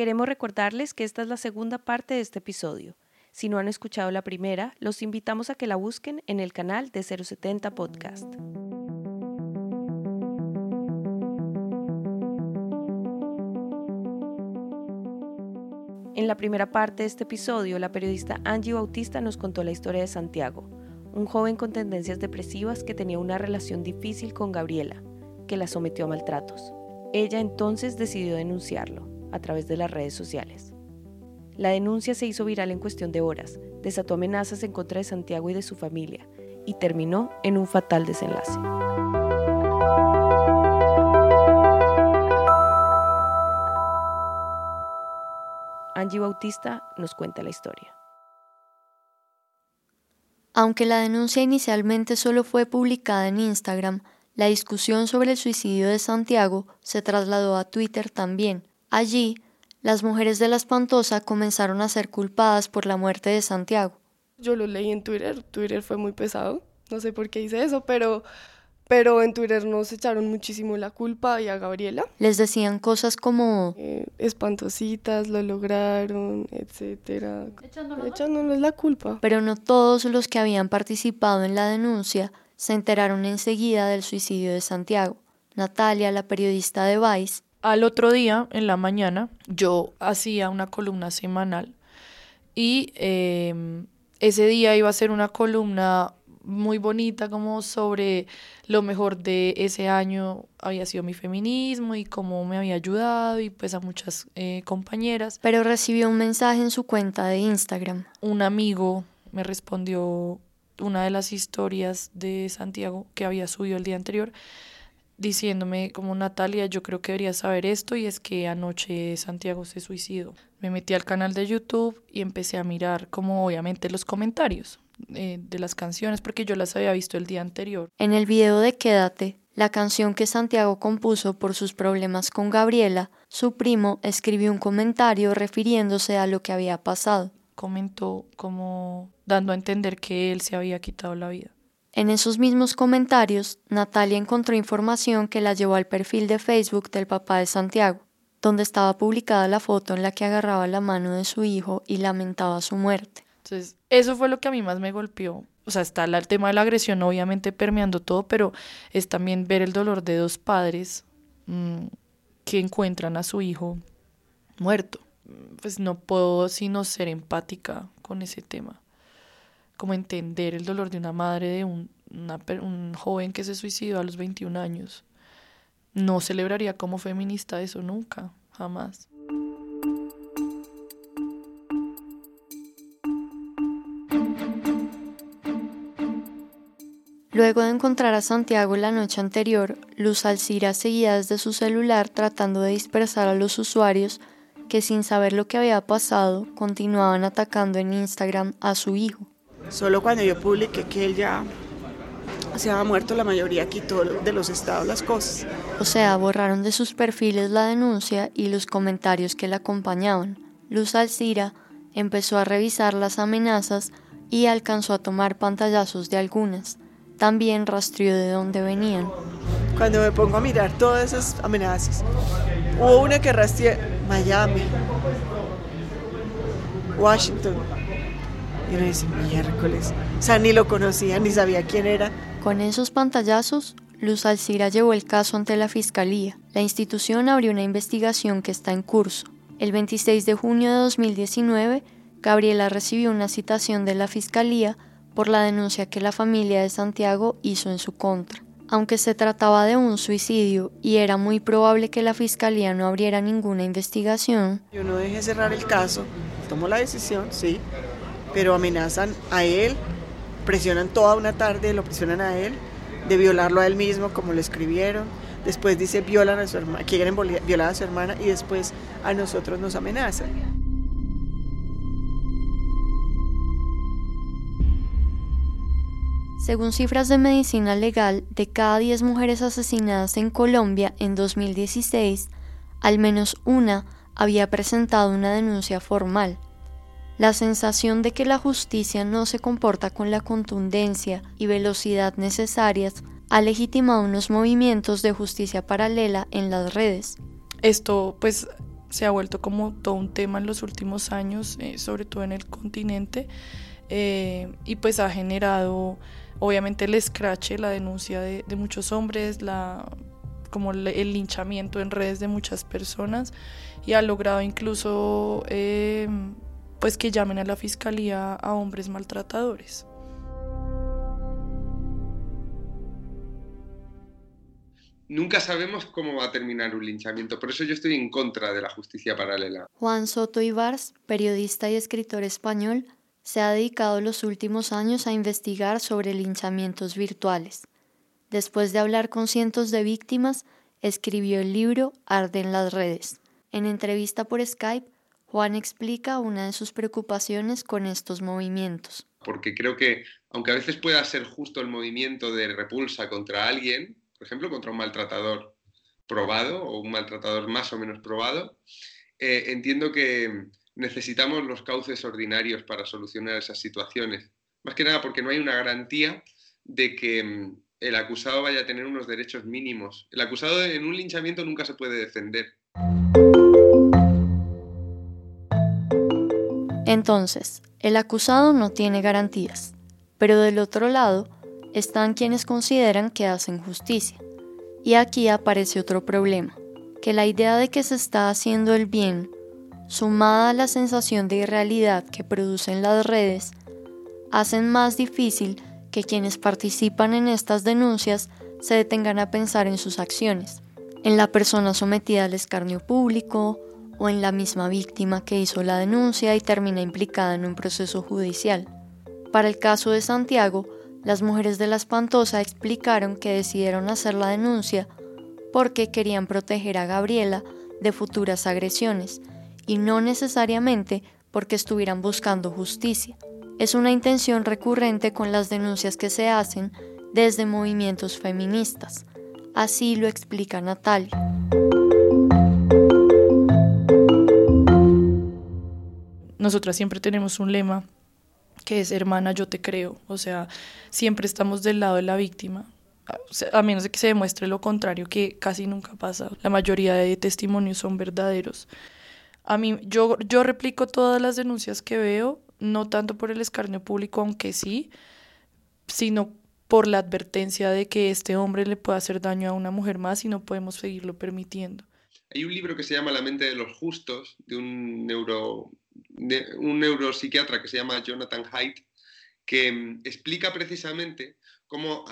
Queremos recordarles que esta es la segunda parte de este episodio. Si no han escuchado la primera, los invitamos a que la busquen en el canal de 070 Podcast. En la primera parte de este episodio, la periodista Angie Bautista nos contó la historia de Santiago, un joven con tendencias depresivas que tenía una relación difícil con Gabriela, que la sometió a maltratos. Ella entonces decidió denunciarlo a través de las redes sociales. La denuncia se hizo viral en cuestión de horas, desató amenazas en contra de Santiago y de su familia y terminó en un fatal desenlace. Angie Bautista nos cuenta la historia. Aunque la denuncia inicialmente solo fue publicada en Instagram, la discusión sobre el suicidio de Santiago se trasladó a Twitter también. Allí, las mujeres de la espantosa comenzaron a ser culpadas por la muerte de Santiago. Yo lo leí en Twitter, Twitter fue muy pesado, no sé por qué hice eso, pero pero en Twitter nos echaron muchísimo la culpa y a Gabriela. Les decían cosas como eh, espantositas, lo lograron, etcétera, echándonos la culpa. Pero no todos los que habían participado en la denuncia se enteraron enseguida del suicidio de Santiago. Natalia, la periodista de Vice. Al otro día, en la mañana, yo hacía una columna semanal y em, ese día iba a ser una columna muy bonita como sobre lo mejor de ese año había sido mi feminismo y cómo me había ayudado y pues a muchas eh, compañeras. Pero recibió un mensaje en su cuenta de Instagram. Un amigo me respondió una de las historias de Santiago que había subido el día anterior, diciéndome como Natalia, yo creo que deberías saber esto y es que anoche Santiago se suicidó. Me metí al canal de YouTube y empecé a mirar como obviamente los comentarios eh, de las canciones porque yo las había visto el día anterior. En el video de Quédate, la canción que Santiago compuso por sus problemas con Gabriela, su primo escribió un comentario refiriéndose a lo que había pasado. Comentó como dando a entender que él se había quitado la vida. En esos mismos comentarios, Natalia encontró información que la llevó al perfil de Facebook del papá de Santiago, donde estaba publicada la foto en la que agarraba la mano de su hijo y lamentaba su muerte. Entonces, eso fue lo que a mí más me golpeó. O sea, está el tema de la agresión obviamente permeando todo, pero es también ver el dolor de dos padres mm, que encuentran a su hijo muerto. Pues no puedo sino ser empática con ese tema como entender el dolor de una madre de un, un joven que se suicidó a los 21 años. No celebraría como feminista eso nunca, jamás. Luego de encontrar a Santiago la noche anterior, Luz Alcira seguía desde su celular tratando de dispersar a los usuarios que sin saber lo que había pasado continuaban atacando en Instagram a su hijo. Solo cuando yo publiqué que él ya se había muerto, la mayoría quitó de los estados las cosas. O sea, borraron de sus perfiles la denuncia y los comentarios que la acompañaban. Luz Alcira empezó a revisar las amenazas y alcanzó a tomar pantallazos de algunas. También rastreó de dónde venían. Cuando me pongo a mirar todas esas amenazas, hubo una que rastreé Miami, Washington, y uno dice, miércoles. O sea, ni lo conocía, ni sabía quién era. Con esos pantallazos, Luz Alcira llevó el caso ante la Fiscalía. La institución abrió una investigación que está en curso. El 26 de junio de 2019, Gabriela recibió una citación de la Fiscalía por la denuncia que la familia de Santiago hizo en su contra. Aunque se trataba de un suicidio y era muy probable que la Fiscalía no abriera ninguna investigación, yo no dejé cerrar el caso, tomó la decisión, sí, pero amenazan a él, presionan toda una tarde, lo presionan a él, de violarlo a él mismo, como lo escribieron. Después dice violan a su hermana, quieren violar a su hermana y después a nosotros nos amenazan. Según cifras de medicina legal, de cada 10 mujeres asesinadas en Colombia en 2016, al menos una había presentado una denuncia formal. La sensación de que la justicia no se comporta con la contundencia y velocidad necesarias ha legitimado unos movimientos de justicia paralela en las redes. Esto pues se ha vuelto como todo un tema en los últimos años, eh, sobre todo en el continente, eh, y pues ha generado obviamente el escrache, la denuncia de, muchos hombres, la, como el, linchamiento en redes de muchas personas y ha logrado incluso eh, pues que llamen a la fiscalía a hombres maltratadores. nunca sabemos cómo va a terminar un linchamiento. Por eso yo estoy en contra de la justicia paralela. Juan Soto Ibars, periodista y escritor español, se ha dedicado los últimos años a investigar sobre linchamientos virtuales. Después de hablar con cientos de víctimas, escribió el libro Arden las redes. En entrevista por Skype, Juan explica una de sus preocupaciones con estos movimientos. Porque creo que, aunque a veces pueda ser justo el movimiento de repulsa contra alguien, por ejemplo, contra un maltratador probado o un maltratador más o menos probado, eh, entiendo que necesitamos los cauces ordinarios para solucionar esas situaciones. Más que nada porque no hay una garantía de que mm, el acusado vaya a tener unos derechos mínimos. El acusado en un linchamiento nunca se puede defender. Entonces, el acusado no tiene garantías, pero del otro lado, están quienes consideran que hacen justicia. Y aquí aparece otro problema, que la idea de que se está haciendo el bien, sumada a la sensación de irrealidad que producen las redes, hacen más difícil que quienes participan en estas denuncias se detengan a pensar en sus acciones, en la persona sometida al escarnio público o en la misma víctima que hizo la denuncia y termina implicada en un proceso judicial. Para el caso de Santiago, las mujeres de la espantosa explicaron que decidieron hacer la denuncia porque querían proteger a Gabriela de futuras agresiones y no necesariamente porque estuvieran buscando justicia. Es una intención recurrente con las denuncias que se hacen desde movimientos feministas. Así lo explica Natalia. Nosotras siempre tenemos un lema que es hermana, yo te creo. O sea, siempre estamos del lado de la víctima. A menos de que se demuestre lo contrario, que casi nunca pasa. La mayoría de testimonios son verdaderos. A mí, yo, yo replico todas las denuncias que veo, no tanto por el escarnio público, aunque sí, sino por la advertencia de que este hombre le puede hacer daño a una mujer más y no podemos seguirlo permitiendo. Hay un libro que se llama La mente de los justos, de un neuro, un neuropsiquiatra que se llama Jonathan Haidt, que mm, explica precisamente cómo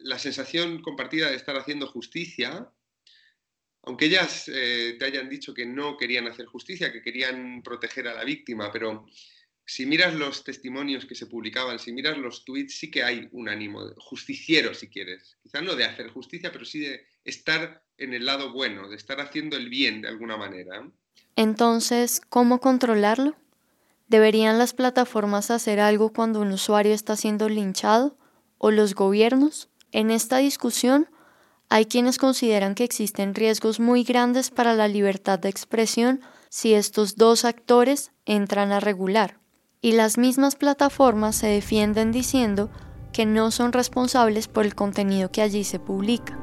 la sensación compartida de estar haciendo justicia, aunque ellas eh, te hayan dicho que no querían hacer justicia, que querían proteger a la víctima, pero si miras los testimonios que se publicaban, si miras los tweets, sí que hay un ánimo justiciero, si quieres. Quizás no de hacer justicia, pero sí de estar en el lado bueno, de estar haciendo el bien de alguna manera. Entonces, ¿cómo controlarlo? ¿Deberían las plataformas hacer algo cuando un usuario está siendo linchado? ¿O los gobiernos? En esta discusión, hay quienes consideran que existen riesgos muy grandes para la libertad de expresión si estos dos actores entran a regular. Y las mismas plataformas se defienden diciendo que no son responsables por el contenido que allí se publica.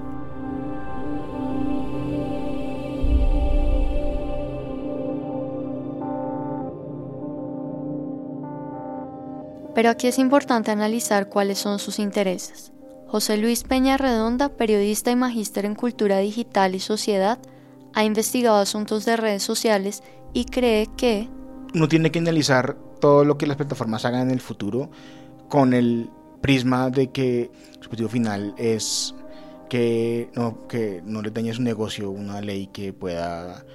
Pero aquí es importante analizar cuáles son sus intereses. José Luis Peña Redonda, periodista y magíster en cultura digital y sociedad, ha investigado asuntos de redes sociales y cree que... Uno tiene que analizar todo lo que las plataformas hagan en el futuro con el prisma de que su objetivo final es que no, que no les dañe su negocio una ley que pueda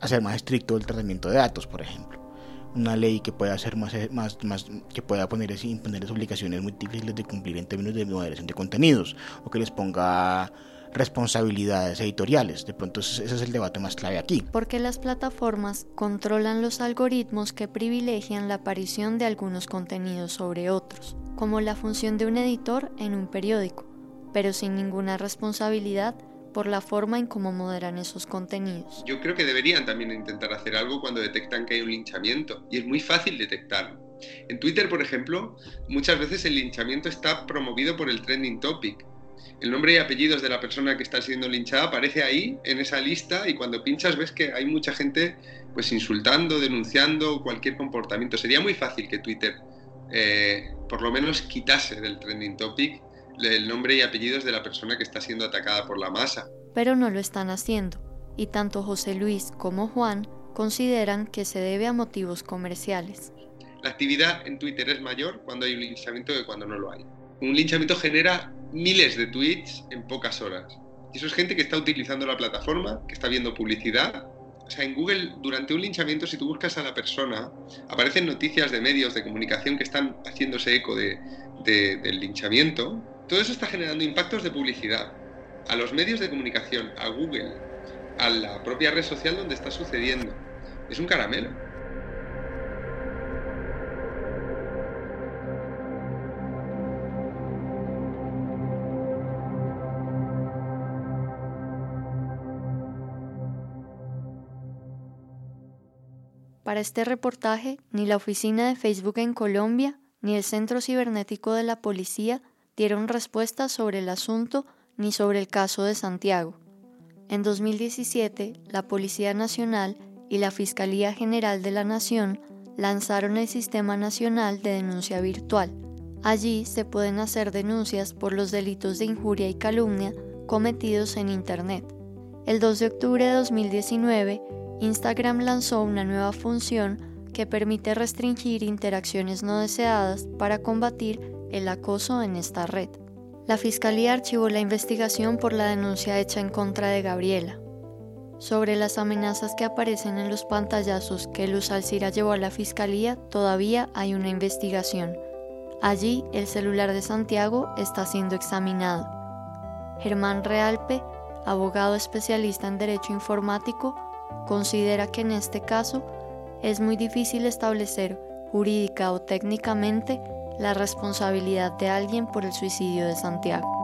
hacer más estricto el tratamiento de datos, por ejemplo una ley que pueda hacer más, más, más que pueda poner imponer obligaciones muy difíciles de cumplir en términos de moderación de contenidos o que les ponga responsabilidades editoriales. De pronto ese es el debate más clave aquí. Porque las plataformas controlan los algoritmos que privilegian la aparición de algunos contenidos sobre otros, como la función de un editor en un periódico, pero sin ninguna responsabilidad por la forma en cómo moderan esos contenidos. Yo creo que deberían también intentar hacer algo cuando detectan que hay un linchamiento y es muy fácil detectarlo. En Twitter, por ejemplo, muchas veces el linchamiento está promovido por el trending topic. el nombre y apellidos de la persona que está siendo linchada aparece ahí, en esa lista, y cuando pinchas ves que hay mucha gente pues insultando, denunciando cualquier comportamiento. Sería muy fácil que Twitter eh, por lo menos quitase del trending topic el nombre y apellidos de la persona que está siendo atacada por la masa. Pero no lo están haciendo, y tanto José Luis como Juan consideran que se debe a motivos comerciales. La actividad en Twitter es mayor cuando hay un linchamiento que cuando no lo hay. Un linchamiento genera miles de tweets en pocas horas. Y eso es gente que está utilizando la plataforma, que está viendo publicidad. O sea, en Google, durante un linchamiento, si tú buscas a la persona, aparecen noticias de medios de comunicación que están haciéndose eco de, del linchamiento. Todo eso está generando impactos de publicidad a los medios de comunicación, a Google, a la propia red social donde está sucediendo. Es un caramelo. Para este reportaje, ni la oficina de Facebook en Colombia ni el Centro Cibernético de la Policía dieron respuesta sobre el asunto ni sobre el caso de Santiago. En 2017, la Policía Nacional y la Fiscalía General de la Nación lanzaron el Sistema Nacional de Denuncia Virtual. Allí se pueden hacer denuncias por los delitos de injuria y calumnia cometidos en Internet. El 2 de octubre de 2019, Instagram lanzó una nueva función que permite restringir interacciones no deseadas para combatir el acoso en esta red. La Fiscalía archivó la investigación por la denuncia hecha en contra de Gabriela. Sobre las amenazas que aparecen en los pantallazos que Luz Alcira llevó a la Fiscalía, todavía hay una investigación. Allí, el celular de Santiago está siendo examinado. Germán Realpe, abogado especialista en Derecho Informático, considera que en este caso es muy difícil establecer jurídica o técnicamente la responsabilidad de alguien por el suicidio de Santiago.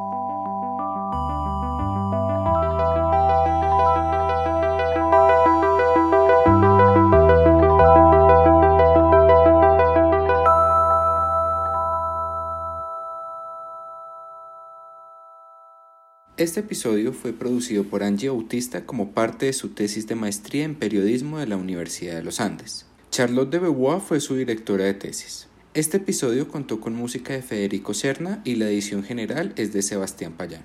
Este episodio fue producido por Angie Bautista como parte de su tesis de maestría en periodismo de la Universidad de los Andes. Charlotte de Beauvoir fue su directora de tesis. Este episodio contó con música de Federico Serna y la edición general es de Sebastián Payán.